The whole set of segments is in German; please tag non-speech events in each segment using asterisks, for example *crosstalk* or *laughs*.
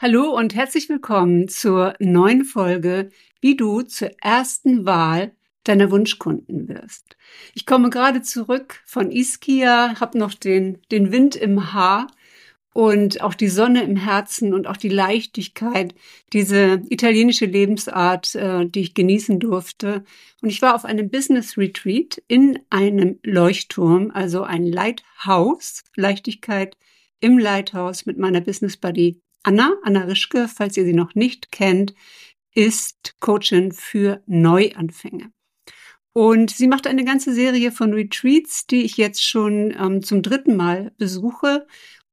Hallo und herzlich willkommen zur neuen Folge, wie du zur ersten Wahl deiner Wunschkunden wirst. Ich komme gerade zurück von Ischia, habe noch den, den Wind im Haar und auch die Sonne im Herzen und auch die Leichtigkeit, diese italienische Lebensart, äh, die ich genießen durfte. Und ich war auf einem Business Retreat in einem Leuchtturm, also ein Lighthouse, Leichtigkeit im Lighthouse mit meiner Business Buddy Anna, Anna Rischke, falls ihr sie noch nicht kennt, ist Coachin für Neuanfänge. Und sie macht eine ganze Serie von Retreats, die ich jetzt schon ähm, zum dritten Mal besuche.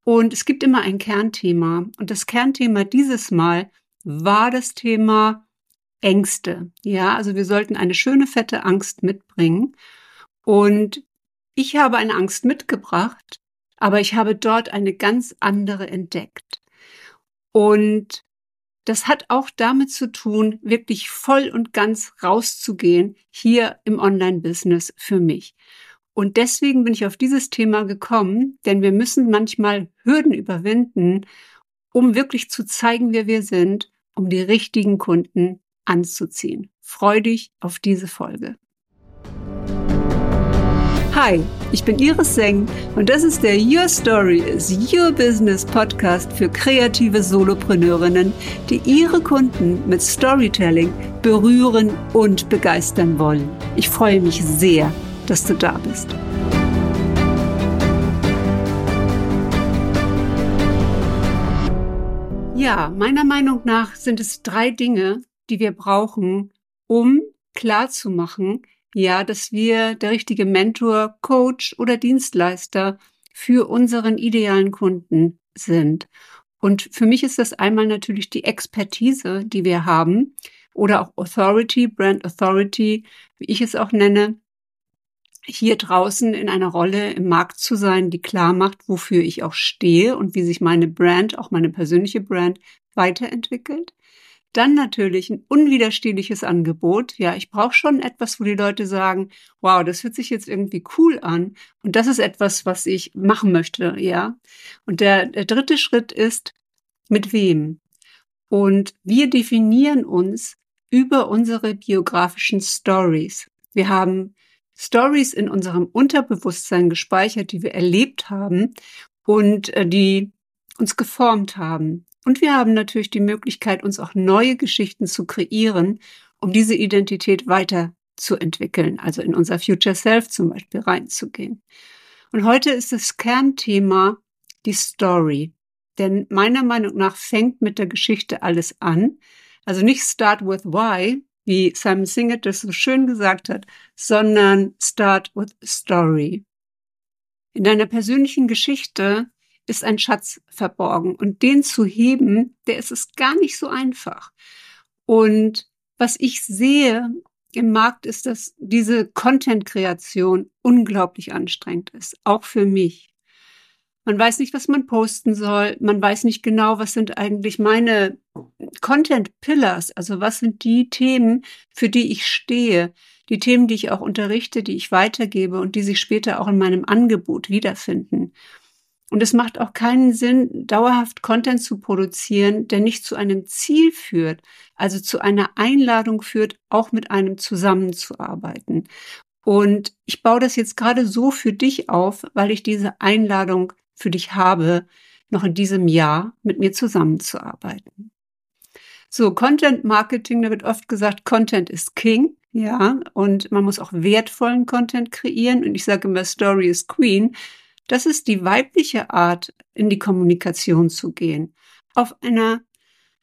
Und es gibt immer ein Kernthema. Und das Kernthema dieses Mal war das Thema Ängste. Ja, also wir sollten eine schöne fette Angst mitbringen. Und ich habe eine Angst mitgebracht, aber ich habe dort eine ganz andere entdeckt. Und das hat auch damit zu tun, wirklich voll und ganz rauszugehen hier im Online-Business für mich. Und deswegen bin ich auf dieses Thema gekommen, denn wir müssen manchmal Hürden überwinden, um wirklich zu zeigen, wer wir sind, um die richtigen Kunden anzuziehen. Freu dich auf diese Folge. Hi, ich bin Iris Seng und das ist der Your Story is Your Business Podcast für kreative Solopreneurinnen, die ihre Kunden mit Storytelling berühren und begeistern wollen. Ich freue mich sehr, dass du da bist. Ja, meiner Meinung nach sind es drei Dinge, die wir brauchen, um klarzumachen, ja, dass wir der richtige Mentor, Coach oder Dienstleister für unseren idealen Kunden sind. Und für mich ist das einmal natürlich die Expertise, die wir haben oder auch Authority, Brand Authority, wie ich es auch nenne, hier draußen in einer Rolle im Markt zu sein, die klar macht, wofür ich auch stehe und wie sich meine Brand, auch meine persönliche Brand, weiterentwickelt. Dann natürlich ein unwiderstehliches Angebot. Ja, ich brauche schon etwas, wo die Leute sagen, wow, das hört sich jetzt irgendwie cool an. Und das ist etwas, was ich machen möchte, ja. Und der, der dritte Schritt ist, mit wem? Und wir definieren uns über unsere biografischen Stories. Wir haben Stories in unserem Unterbewusstsein gespeichert, die wir erlebt haben und äh, die uns geformt haben. Und wir haben natürlich die Möglichkeit, uns auch neue Geschichten zu kreieren, um diese Identität weiterzuentwickeln, also in unser Future Self zum Beispiel reinzugehen. Und heute ist das Kernthema die Story. Denn meiner Meinung nach fängt mit der Geschichte alles an. Also nicht start with why, wie Simon Singer das so schön gesagt hat, sondern start with story. In deiner persönlichen Geschichte ist ein Schatz verborgen. Und den zu heben, der ist es gar nicht so einfach. Und was ich sehe im Markt ist, dass diese Content-Kreation unglaublich anstrengend ist, auch für mich. Man weiß nicht, was man posten soll. Man weiß nicht genau, was sind eigentlich meine Content Pillars, also was sind die Themen, für die ich stehe, die Themen, die ich auch unterrichte, die ich weitergebe und die sich später auch in meinem Angebot wiederfinden. Und es macht auch keinen Sinn, dauerhaft Content zu produzieren, der nicht zu einem Ziel führt, also zu einer Einladung führt, auch mit einem zusammenzuarbeiten. Und ich baue das jetzt gerade so für dich auf, weil ich diese Einladung für dich habe, noch in diesem Jahr mit mir zusammenzuarbeiten. So, Content Marketing, da wird oft gesagt, Content ist King. Ja, und man muss auch wertvollen Content kreieren. Und ich sage immer, Story is Queen. Das ist die weibliche Art, in die Kommunikation zu gehen. Auf einer,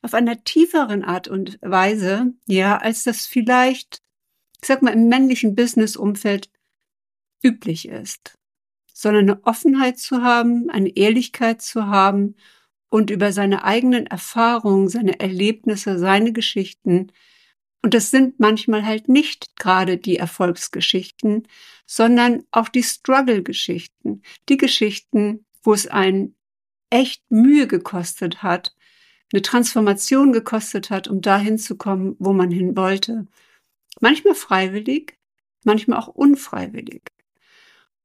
auf einer tieferen Art und Weise, ja, als das vielleicht, ich sag mal, im männlichen Business-Umfeld üblich ist. Sondern eine Offenheit zu haben, eine Ehrlichkeit zu haben und über seine eigenen Erfahrungen, seine Erlebnisse, seine Geschichten und das sind manchmal halt nicht gerade die Erfolgsgeschichten, sondern auch die Struggle-Geschichten, die Geschichten, wo es einen echt Mühe gekostet hat, eine Transformation gekostet hat, um dahin zu kommen, wo man hin wollte. Manchmal freiwillig, manchmal auch unfreiwillig.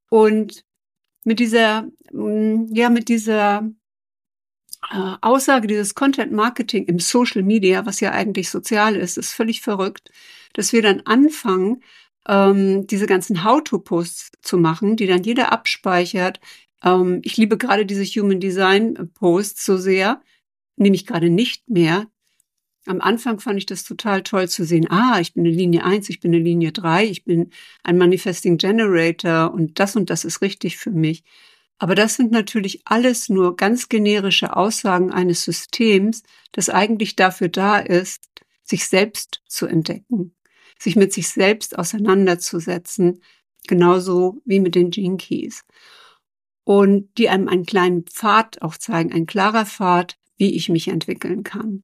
Und mit dieser, mm, ja, mit dieser äh, Aussage dieses Content Marketing im Social Media, was ja eigentlich sozial ist, ist völlig verrückt, dass wir dann anfangen, ähm, diese ganzen How-to-Posts zu machen, die dann jeder abspeichert. Ähm, ich liebe gerade diese Human Design Posts so sehr, nehme ich gerade nicht mehr. Am Anfang fand ich das total toll zu sehen. Ah, ich bin eine Linie 1, ich bin eine Linie 3, ich bin ein Manifesting Generator und das und das ist richtig für mich. Aber das sind natürlich alles nur ganz generische Aussagen eines Systems, das eigentlich dafür da ist, sich selbst zu entdecken, sich mit sich selbst auseinanderzusetzen, genauso wie mit den Keys. Und die einem einen kleinen Pfad auch zeigen, ein klarer Pfad, wie ich mich entwickeln kann.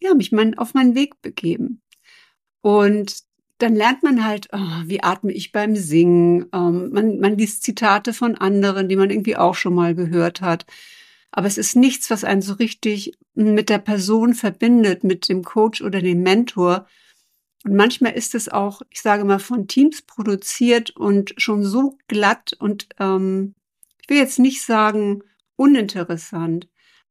Ja, mich mein, auf meinen Weg begeben. Und dann lernt man halt, oh, wie atme ich beim Singen. Ähm, man, man liest Zitate von anderen, die man irgendwie auch schon mal gehört hat. Aber es ist nichts, was einen so richtig mit der Person verbindet, mit dem Coach oder dem Mentor. Und manchmal ist es auch, ich sage mal, von Teams produziert und schon so glatt und ähm, ich will jetzt nicht sagen uninteressant,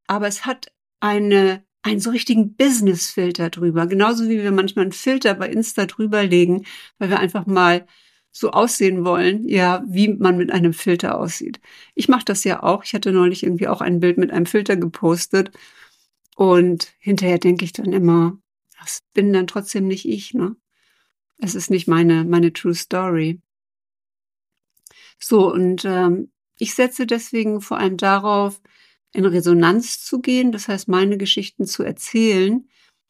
aber es hat eine einen so richtigen Business-Filter drüber. Genauso wie wir manchmal einen Filter bei Insta drüberlegen, weil wir einfach mal so aussehen wollen, ja, wie man mit einem Filter aussieht. Ich mache das ja auch. Ich hatte neulich irgendwie auch ein Bild mit einem Filter gepostet. Und hinterher denke ich dann immer, das bin dann trotzdem nicht ich, ne? Es ist nicht meine, meine True Story. So, und ähm, ich setze deswegen vor allem darauf, in Resonanz zu gehen, das heißt meine Geschichten zu erzählen,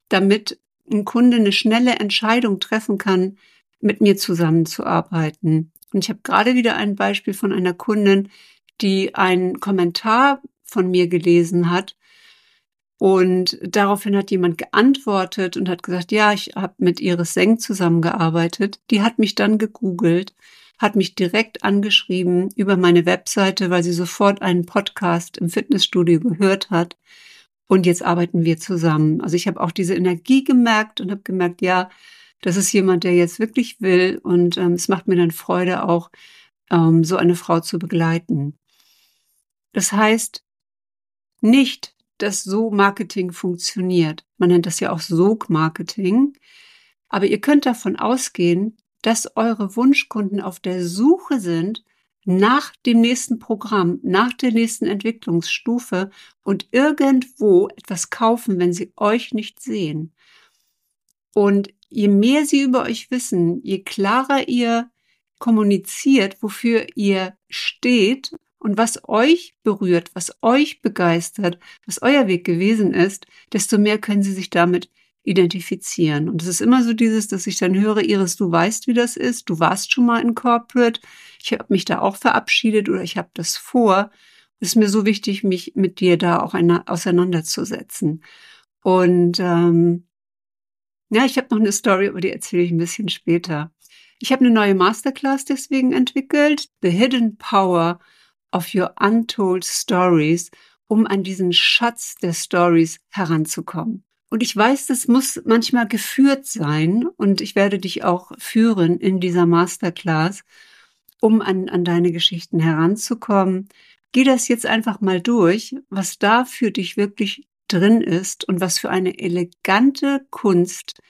damit ein Kunde eine schnelle Entscheidung treffen kann, mit mir zusammenzuarbeiten. Und ich habe gerade wieder ein Beispiel von einer Kundin, die einen Kommentar von mir gelesen hat. Und daraufhin hat jemand geantwortet und hat gesagt, ja, ich habe mit Iris Seng zusammengearbeitet. Die hat mich dann gegoogelt hat mich direkt angeschrieben über meine Webseite, weil sie sofort einen Podcast im Fitnessstudio gehört hat. Und jetzt arbeiten wir zusammen. Also ich habe auch diese Energie gemerkt und habe gemerkt, ja, das ist jemand, der jetzt wirklich will. Und ähm, es macht mir dann Freude, auch ähm, so eine Frau zu begleiten. Das heißt nicht, dass so Marketing funktioniert. Man nennt das ja auch Sog-Marketing. Aber ihr könnt davon ausgehen, dass eure Wunschkunden auf der Suche sind nach dem nächsten Programm, nach der nächsten Entwicklungsstufe und irgendwo etwas kaufen, wenn sie euch nicht sehen. Und je mehr sie über euch wissen, je klarer ihr kommuniziert, wofür ihr steht und was euch berührt, was euch begeistert, was euer Weg gewesen ist, desto mehr können sie sich damit identifizieren. Und es ist immer so dieses, dass ich dann höre, Iris, du weißt, wie das ist, du warst schon mal in Corporate, ich habe mich da auch verabschiedet oder ich habe das vor. Es ist mir so wichtig, mich mit dir da auch eine, auseinanderzusetzen. Und ähm, ja, ich habe noch eine Story, aber die erzähle ich ein bisschen später. Ich habe eine neue Masterclass deswegen entwickelt, The Hidden Power of Your Untold Stories, um an diesen Schatz der Stories heranzukommen. Und ich weiß, das muss manchmal geführt sein und ich werde dich auch führen in dieser Masterclass, um an, an deine Geschichten heranzukommen. Geh das jetzt einfach mal durch, was da für dich wirklich drin ist und was für eine elegante Kunst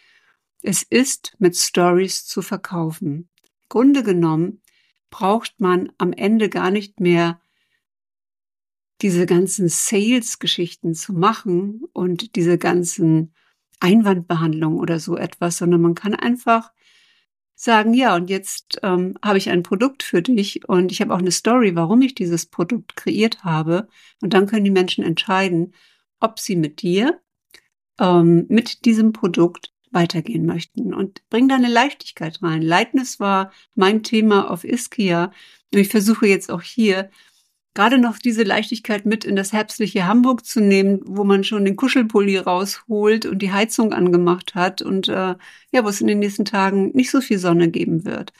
es ist, mit Stories zu verkaufen. Grunde genommen braucht man am Ende gar nicht mehr diese ganzen Sales-Geschichten zu machen und diese ganzen Einwandbehandlungen oder so etwas, sondern man kann einfach sagen, ja, und jetzt ähm, habe ich ein Produkt für dich und ich habe auch eine Story, warum ich dieses Produkt kreiert habe. Und dann können die Menschen entscheiden, ob sie mit dir, ähm, mit diesem Produkt weitergehen möchten und bring da eine Leichtigkeit rein. Lightness war mein Thema auf Iskia und ich versuche jetzt auch hier gerade noch diese Leichtigkeit mit in das herbstliche Hamburg zu nehmen, wo man schon den Kuschelpulli rausholt und die Heizung angemacht hat und äh, ja, wo es in den nächsten Tagen nicht so viel Sonne geben wird.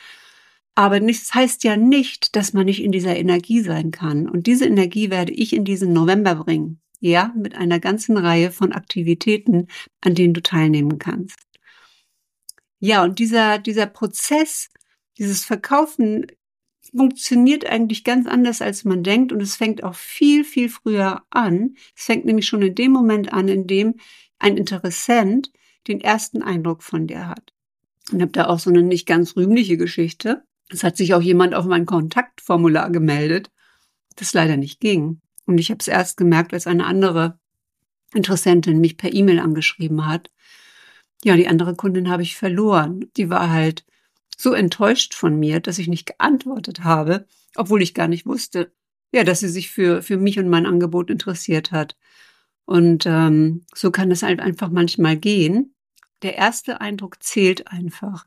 Aber nichts heißt ja nicht, dass man nicht in dieser Energie sein kann. Und diese Energie werde ich in diesen November bringen. Ja, mit einer ganzen Reihe von Aktivitäten, an denen du teilnehmen kannst. Ja, und dieser, dieser Prozess, dieses Verkaufen funktioniert eigentlich ganz anders, als man denkt. Und es fängt auch viel, viel früher an. Es fängt nämlich schon in dem Moment an, in dem ein Interessent den ersten Eindruck von dir hat. Und habe da auch so eine nicht ganz rühmliche Geschichte. Es hat sich auch jemand auf mein Kontaktformular gemeldet, das leider nicht ging. Und ich habe es erst gemerkt, als eine andere Interessentin mich per E-Mail angeschrieben hat. Ja, die andere Kundin habe ich verloren. Die war halt so enttäuscht von mir, dass ich nicht geantwortet habe, obwohl ich gar nicht wusste, ja, dass sie sich für, für mich und mein Angebot interessiert hat. Und ähm, so kann es halt einfach manchmal gehen. Der erste Eindruck zählt einfach.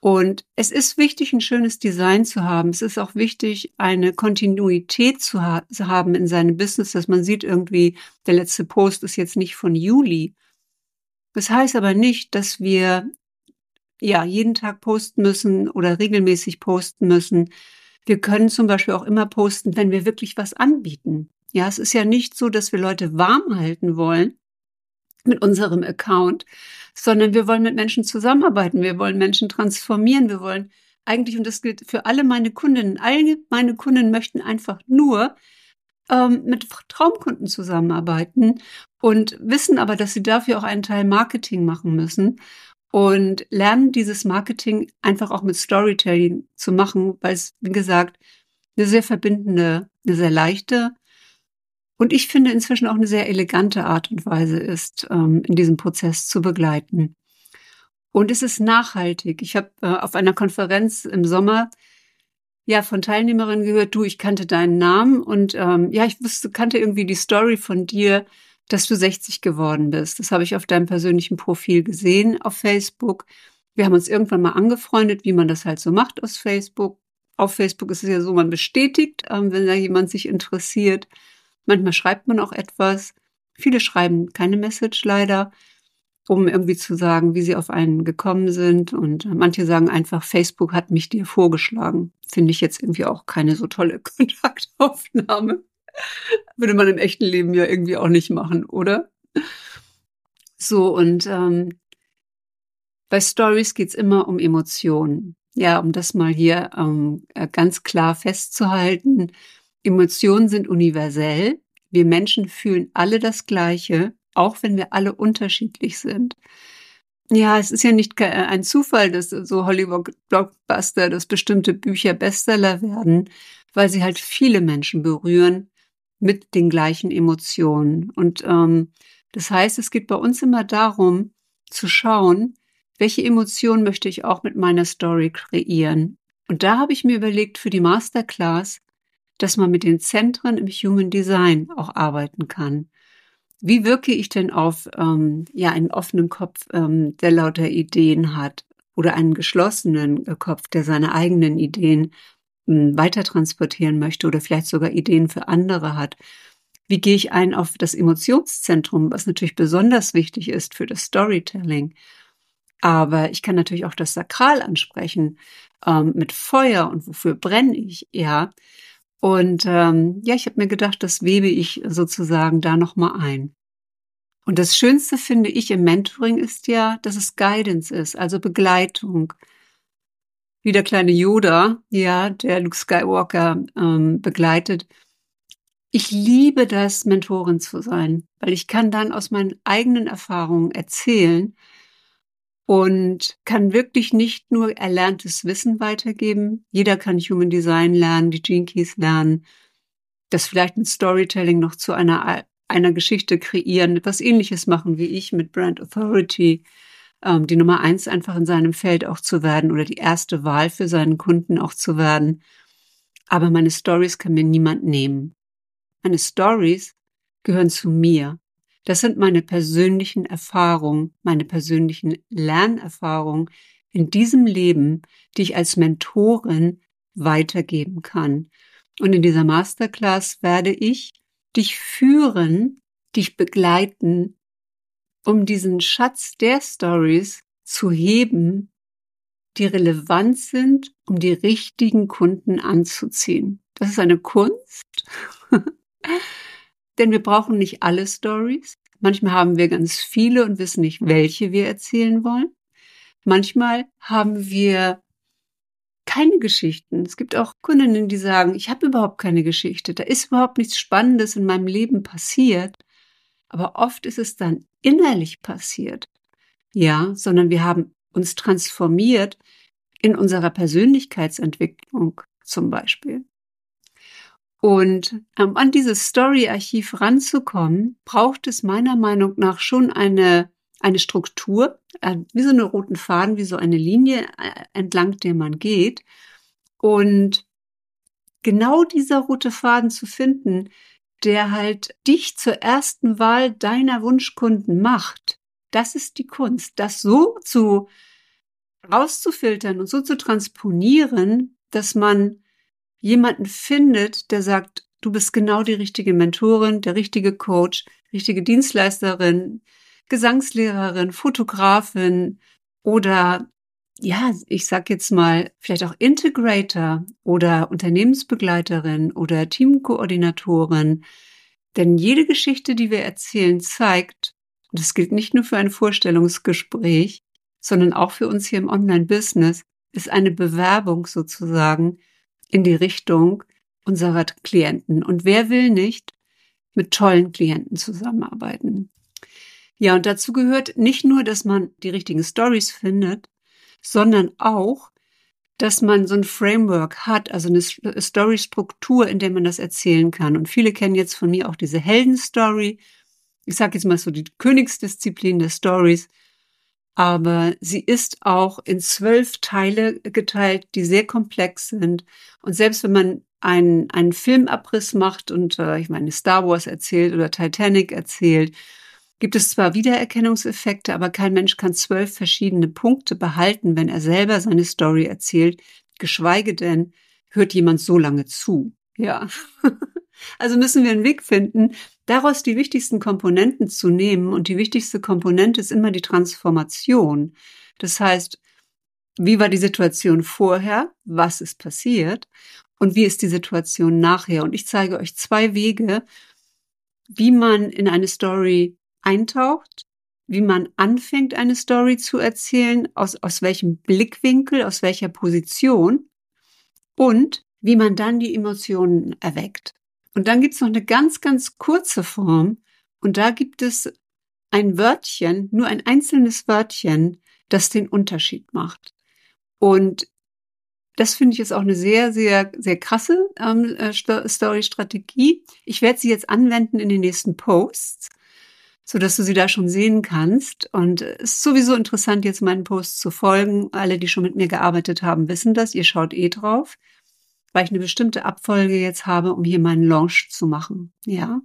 Und es ist wichtig, ein schönes Design zu haben. Es ist auch wichtig, eine Kontinuität zu, ha zu, haben in seinem Business, dass man sieht irgendwie, der letzte Post ist jetzt nicht von Juli. Das heißt aber nicht, dass wir ja jeden Tag posten müssen oder regelmäßig posten müssen. Wir können zum Beispiel auch immer posten, wenn wir wirklich was anbieten. Ja, es ist ja nicht so, dass wir Leute warm halten wollen mit unserem Account, sondern wir wollen mit Menschen zusammenarbeiten, wir wollen Menschen transformieren, wir wollen eigentlich, und das gilt für alle meine Kundinnen, alle meine Kunden möchten einfach nur ähm, mit Traumkunden zusammenarbeiten und wissen aber, dass sie dafür auch einen Teil Marketing machen müssen und lernen dieses Marketing einfach auch mit Storytelling zu machen, weil es, wie gesagt, eine sehr verbindende, eine sehr leichte und ich finde inzwischen auch eine sehr elegante Art und Weise ist, ähm, in diesem Prozess zu begleiten. Und es ist nachhaltig. Ich habe äh, auf einer Konferenz im Sommer ja von Teilnehmerinnen gehört, du, ich kannte deinen Namen und ähm, ja, ich wusste, kannte irgendwie die Story von dir, dass du 60 geworden bist. Das habe ich auf deinem persönlichen Profil gesehen auf Facebook. Wir haben uns irgendwann mal angefreundet, wie man das halt so macht aus Facebook. Auf Facebook ist es ja so, man bestätigt, ähm, wenn da jemand sich interessiert. Manchmal schreibt man auch etwas. Viele schreiben keine Message leider, um irgendwie zu sagen, wie sie auf einen gekommen sind. Und manche sagen einfach, Facebook hat mich dir vorgeschlagen. Finde ich jetzt irgendwie auch keine so tolle *laughs* Kontaktaufnahme. Würde man im echten Leben ja irgendwie auch nicht machen, oder? So, und ähm, bei Stories geht's immer um Emotionen. Ja, um das mal hier ähm, ganz klar festzuhalten. Emotionen sind universell. Wir Menschen fühlen alle das Gleiche, auch wenn wir alle unterschiedlich sind. Ja, es ist ja nicht ein Zufall, dass so Hollywood-Blockbuster, dass bestimmte Bücher Bestseller werden, weil sie halt viele Menschen berühren mit den gleichen Emotionen. Und ähm, das heißt, es geht bei uns immer darum, zu schauen, welche Emotionen möchte ich auch mit meiner Story kreieren. Und da habe ich mir überlegt, für die Masterclass dass man mit den Zentren im Human Design auch arbeiten kann. Wie wirke ich denn auf ähm, ja einen offenen Kopf, ähm, der lauter Ideen hat, oder einen geschlossenen äh, Kopf, der seine eigenen Ideen weiter transportieren möchte oder vielleicht sogar Ideen für andere hat? Wie gehe ich ein auf das Emotionszentrum, was natürlich besonders wichtig ist für das Storytelling? Aber ich kann natürlich auch das Sakral ansprechen ähm, mit Feuer und wofür brenne ich, ja. Und ähm, ja, ich habe mir gedacht, das webe ich sozusagen da nochmal ein. Und das Schönste finde ich im Mentoring ist ja, dass es Guidance ist, also Begleitung. Wie der kleine Yoda, ja, der Luke Skywalker ähm, begleitet. Ich liebe das, Mentorin zu sein, weil ich kann dann aus meinen eigenen Erfahrungen erzählen und kann wirklich nicht nur erlerntes Wissen weitergeben. Jeder kann Human Design lernen, die Gene Keys lernen, das vielleicht mit Storytelling noch zu einer, einer Geschichte kreieren, etwas ähnliches machen wie ich mit Brand Authority, ähm, die Nummer eins einfach in seinem Feld auch zu werden oder die erste Wahl für seinen Kunden auch zu werden. Aber meine Stories kann mir niemand nehmen. Meine Stories gehören zu mir. Das sind meine persönlichen Erfahrungen, meine persönlichen Lernerfahrungen in diesem Leben, die ich als Mentorin weitergeben kann. Und in dieser Masterclass werde ich dich führen, dich begleiten, um diesen Schatz der Stories zu heben, die relevant sind, um die richtigen Kunden anzuziehen. Das ist eine Kunst. *laughs* Denn wir brauchen nicht alle Stories. Manchmal haben wir ganz viele und wissen nicht, welche wir erzählen wollen. Manchmal haben wir keine Geschichten. Es gibt auch Kundinnen, die sagen, ich habe überhaupt keine Geschichte. Da ist überhaupt nichts Spannendes in meinem Leben passiert. Aber oft ist es dann innerlich passiert. Ja, sondern wir haben uns transformiert in unserer Persönlichkeitsentwicklung zum Beispiel. Und um an dieses Story-Archiv ranzukommen, braucht es meiner Meinung nach schon eine, eine Struktur, äh, wie so eine roten Faden, wie so eine Linie, äh, entlang der man geht. Und genau dieser rote Faden zu finden, der halt dich zur ersten Wahl deiner Wunschkunden macht, das ist die Kunst, das so zu rauszufiltern und so zu transponieren, dass man jemanden findet, der sagt, du bist genau die richtige Mentorin, der richtige Coach, richtige Dienstleisterin, Gesangslehrerin, Fotografin oder ja, ich sag jetzt mal, vielleicht auch Integrator oder Unternehmensbegleiterin oder Teamkoordinatorin. Denn jede Geschichte, die wir erzählen, zeigt, und das gilt nicht nur für ein Vorstellungsgespräch, sondern auch für uns hier im Online-Business, ist eine Bewerbung sozusagen in die Richtung unserer Klienten. Und wer will nicht mit tollen Klienten zusammenarbeiten? Ja, und dazu gehört nicht nur, dass man die richtigen Stories findet, sondern auch, dass man so ein Framework hat, also eine Story-Struktur, in der man das erzählen kann. Und viele kennen jetzt von mir auch diese Heldenstory. Ich sage jetzt mal so die Königsdisziplin der Stories aber sie ist auch in zwölf Teile geteilt, die sehr komplex sind. Und selbst wenn man einen, einen Filmabriss macht und äh, ich meine Star Wars erzählt oder Titanic erzählt, gibt es zwar Wiedererkennungseffekte, aber kein Mensch kann zwölf verschiedene Punkte behalten, wenn er selber seine Story erzählt, geschweige denn hört jemand so lange zu. Ja. *laughs* Also müssen wir einen Weg finden, daraus die wichtigsten Komponenten zu nehmen. Und die wichtigste Komponente ist immer die Transformation. Das heißt, wie war die Situation vorher? Was ist passiert? Und wie ist die Situation nachher? Und ich zeige euch zwei Wege, wie man in eine Story eintaucht, wie man anfängt, eine Story zu erzählen, aus, aus welchem Blickwinkel, aus welcher Position und wie man dann die Emotionen erweckt. Und dann gibt es noch eine ganz, ganz kurze Form. Und da gibt es ein Wörtchen, nur ein einzelnes Wörtchen, das den Unterschied macht. Und das finde ich jetzt auch eine sehr, sehr, sehr krasse ähm, äh, Story-Strategie. Ich werde sie jetzt anwenden in den nächsten Posts, so dass du sie da schon sehen kannst. Und es ist sowieso interessant, jetzt meinen Posts zu folgen. Alle, die schon mit mir gearbeitet haben, wissen das. Ihr schaut eh drauf weil ich eine bestimmte Abfolge jetzt habe, um hier meinen Launch zu machen. Ja.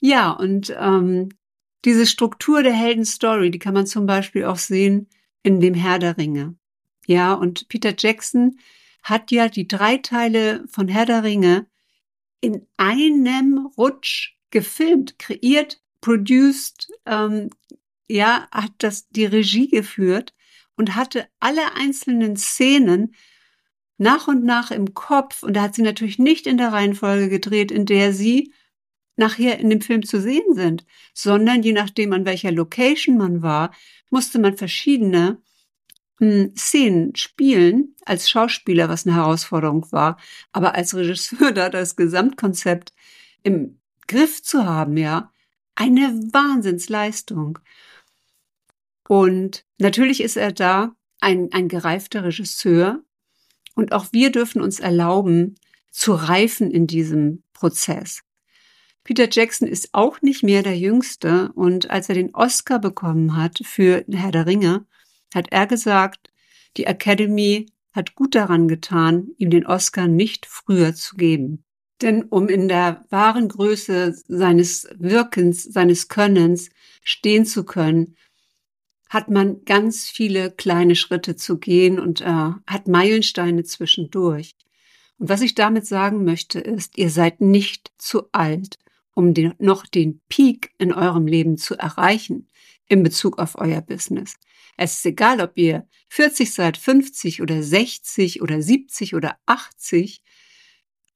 Ja, und ähm, diese Struktur der Heldenstory, die kann man zum Beispiel auch sehen in dem Herr der Ringe. Ja, und Peter Jackson hat ja die drei Teile von Herr der Ringe in einem Rutsch gefilmt, kreiert, produced, ähm, ja, hat das die Regie geführt und hatte alle einzelnen Szenen nach und nach im Kopf. Und da hat sie natürlich nicht in der Reihenfolge gedreht, in der sie nachher in dem Film zu sehen sind, sondern je nachdem, an welcher Location man war, musste man verschiedene hm, Szenen spielen als Schauspieler, was eine Herausforderung war, aber als Regisseur *laughs* da das Gesamtkonzept im Griff zu haben, ja, eine Wahnsinnsleistung. Und natürlich ist er da ein, ein gereifter Regisseur, und auch wir dürfen uns erlauben, zu reifen in diesem Prozess. Peter Jackson ist auch nicht mehr der Jüngste und als er den Oscar bekommen hat für Herr der Ringe, hat er gesagt, die Academy hat gut daran getan, ihm den Oscar nicht früher zu geben. Denn um in der wahren Größe seines Wirkens, seines Könnens stehen zu können, hat man ganz viele kleine Schritte zu gehen und äh, hat Meilensteine zwischendurch. Und was ich damit sagen möchte, ist, ihr seid nicht zu alt, um den, noch den Peak in eurem Leben zu erreichen in Bezug auf euer Business. Es ist egal, ob ihr 40 seid, 50 oder 60 oder 70 oder 80.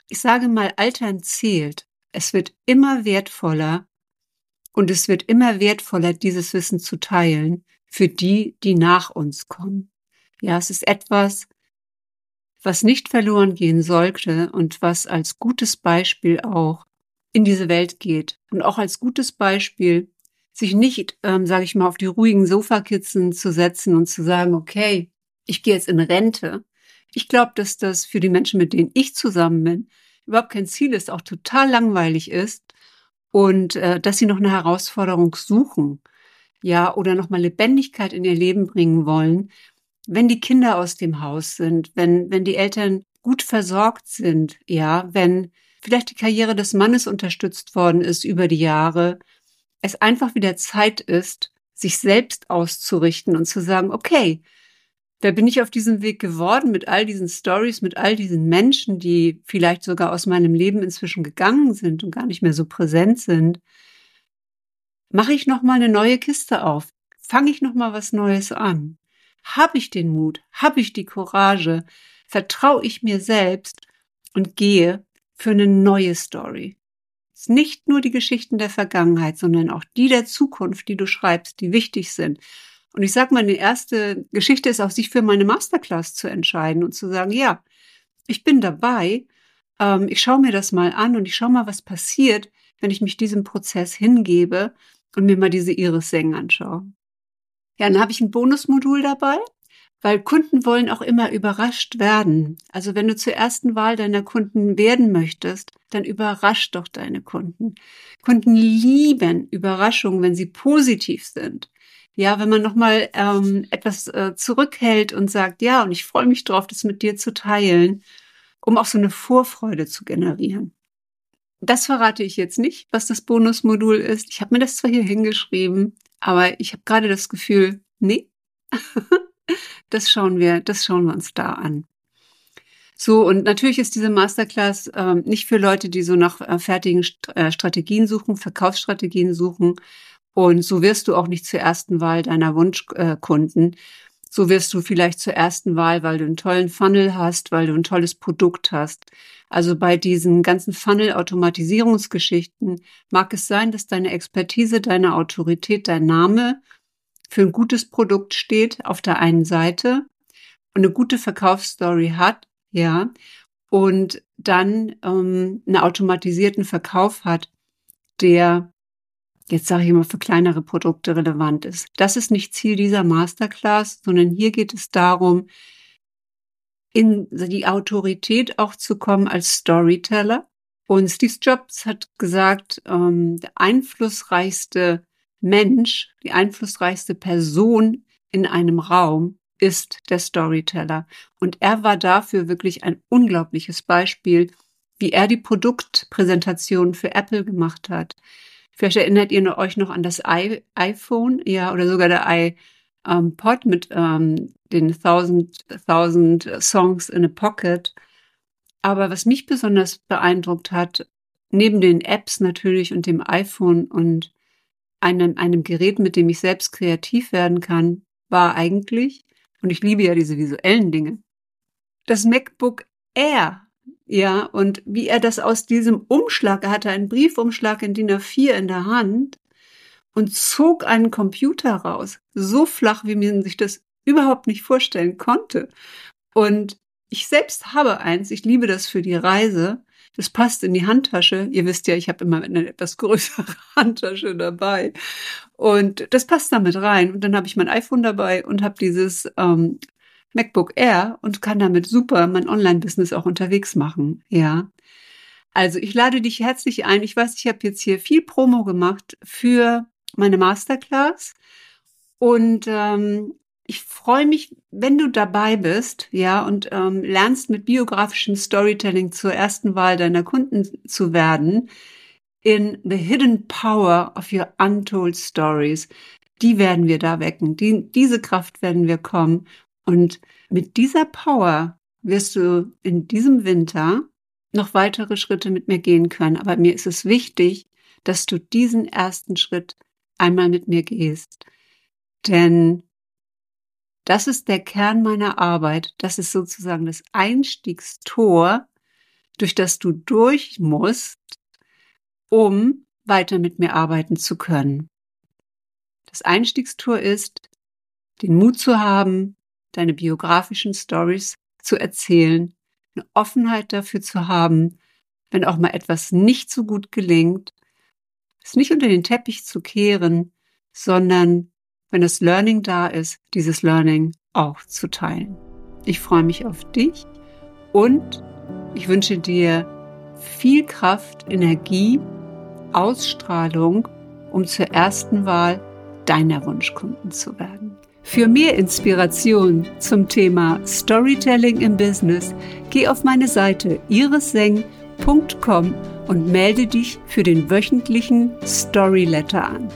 Ich sage mal, Altern zählt. Es wird immer wertvoller und es wird immer wertvoller, dieses Wissen zu teilen, für die, die nach uns kommen. Ja, es ist etwas, was nicht verloren gehen sollte und was als gutes Beispiel auch in diese Welt geht. Und auch als gutes Beispiel, sich nicht, ähm, sage ich mal, auf die ruhigen Sofakitzen zu setzen und zu sagen, okay, ich gehe jetzt in Rente. Ich glaube, dass das für die Menschen, mit denen ich zusammen bin, überhaupt kein Ziel ist, auch total langweilig ist und äh, dass sie noch eine Herausforderung suchen, ja, oder nochmal Lebendigkeit in ihr Leben bringen wollen, wenn die Kinder aus dem Haus sind, wenn, wenn die Eltern gut versorgt sind, ja, wenn vielleicht die Karriere des Mannes unterstützt worden ist über die Jahre, es einfach wieder Zeit ist, sich selbst auszurichten und zu sagen, okay, da bin ich auf diesem Weg geworden mit all diesen Stories, mit all diesen Menschen, die vielleicht sogar aus meinem Leben inzwischen gegangen sind und gar nicht mehr so präsent sind. Mache ich noch mal eine neue Kiste auf? Fange ich noch mal was Neues an? Habe ich den Mut? Habe ich die Courage? Vertraue ich mir selbst und gehe für eine neue Story? Es ist nicht nur die Geschichten der Vergangenheit, sondern auch die der Zukunft, die du schreibst, die wichtig sind. Und ich sage, meine erste Geschichte ist auch, sich für meine Masterclass zu entscheiden und zu sagen, ja, ich bin dabei, ähm, ich schaue mir das mal an und ich schaue mal, was passiert, wenn ich mich diesem Prozess hingebe und mir mal diese Iris-Sängen anschaue. Ja, dann habe ich ein Bonusmodul dabei, weil Kunden wollen auch immer überrascht werden. Also wenn du zur ersten Wahl deiner Kunden werden möchtest, dann überrasch doch deine Kunden. Kunden lieben Überraschungen, wenn sie positiv sind. Ja, wenn man nochmal ähm, etwas äh, zurückhält und sagt, ja, und ich freue mich drauf, das mit dir zu teilen, um auch so eine Vorfreude zu generieren. Das verrate ich jetzt nicht, was das Bonusmodul ist. Ich habe mir das zwar hier hingeschrieben, aber ich habe gerade das Gefühl, nee, *laughs* das schauen wir, das schauen wir uns da an. So, und natürlich ist diese Masterclass ähm, nicht für Leute, die so nach äh, fertigen St äh, Strategien suchen, Verkaufsstrategien suchen. Und so wirst du auch nicht zur ersten Wahl deiner Wunschkunden. So wirst du vielleicht zur ersten Wahl, weil du einen tollen Funnel hast, weil du ein tolles Produkt hast. Also bei diesen ganzen Funnel-Automatisierungsgeschichten mag es sein, dass deine Expertise, deine Autorität, dein Name für ein gutes Produkt steht auf der einen Seite und eine gute Verkaufsstory hat, ja, und dann ähm, einen automatisierten Verkauf hat, der jetzt sage ich immer, für kleinere Produkte relevant ist. Das ist nicht Ziel dieser Masterclass, sondern hier geht es darum, in die Autorität auch zu kommen als Storyteller. Und Steve Jobs hat gesagt, ähm, der einflussreichste Mensch, die einflussreichste Person in einem Raum ist der Storyteller. Und er war dafür wirklich ein unglaubliches Beispiel, wie er die Produktpräsentation für Apple gemacht hat, Vielleicht erinnert ihr euch noch an das I iPhone, ja, oder sogar der iPod mit ähm, den 1000, 1000 Songs in a Pocket. Aber was mich besonders beeindruckt hat, neben den Apps natürlich und dem iPhone und einem, einem Gerät, mit dem ich selbst kreativ werden kann, war eigentlich, und ich liebe ja diese visuellen Dinge, das MacBook Air ja, und wie er das aus diesem Umschlag, er hatte einen Briefumschlag in DIN A4 in der Hand und zog einen Computer raus, so flach, wie man sich das überhaupt nicht vorstellen konnte. Und ich selbst habe eins, ich liebe das für die Reise. Das passt in die Handtasche. Ihr wisst ja, ich habe immer eine etwas größere *laughs* Handtasche dabei. Und das passt damit rein. Und dann habe ich mein iPhone dabei und habe dieses ähm, MacBook Air und kann damit super mein Online-Business auch unterwegs machen. Ja. Also ich lade dich herzlich ein. Ich weiß, ich habe jetzt hier viel Promo gemacht für meine Masterclass und ähm, ich freue mich, wenn du dabei bist, ja, und ähm, lernst mit biografischem Storytelling zur ersten Wahl deiner Kunden zu werden in The Hidden Power of Your Untold Stories. Die werden wir da wecken. Die, diese Kraft werden wir kommen. Und mit dieser Power wirst du in diesem Winter noch weitere Schritte mit mir gehen können. Aber mir ist es wichtig, dass du diesen ersten Schritt einmal mit mir gehst. Denn das ist der Kern meiner Arbeit. Das ist sozusagen das Einstiegstor, durch das du durch musst, um weiter mit mir arbeiten zu können. Das Einstiegstor ist, den Mut zu haben, deine biografischen Stories zu erzählen, eine Offenheit dafür zu haben, wenn auch mal etwas nicht so gut gelingt, es nicht unter den Teppich zu kehren, sondern wenn das Learning da ist, dieses Learning auch zu teilen. Ich freue mich auf dich und ich wünsche dir viel Kraft, Energie, Ausstrahlung, um zur ersten Wahl deiner Wunschkunden zu werden. Für mehr Inspiration zum Thema Storytelling im Business, geh auf meine Seite irisseng.com und melde dich für den wöchentlichen Story Letter an.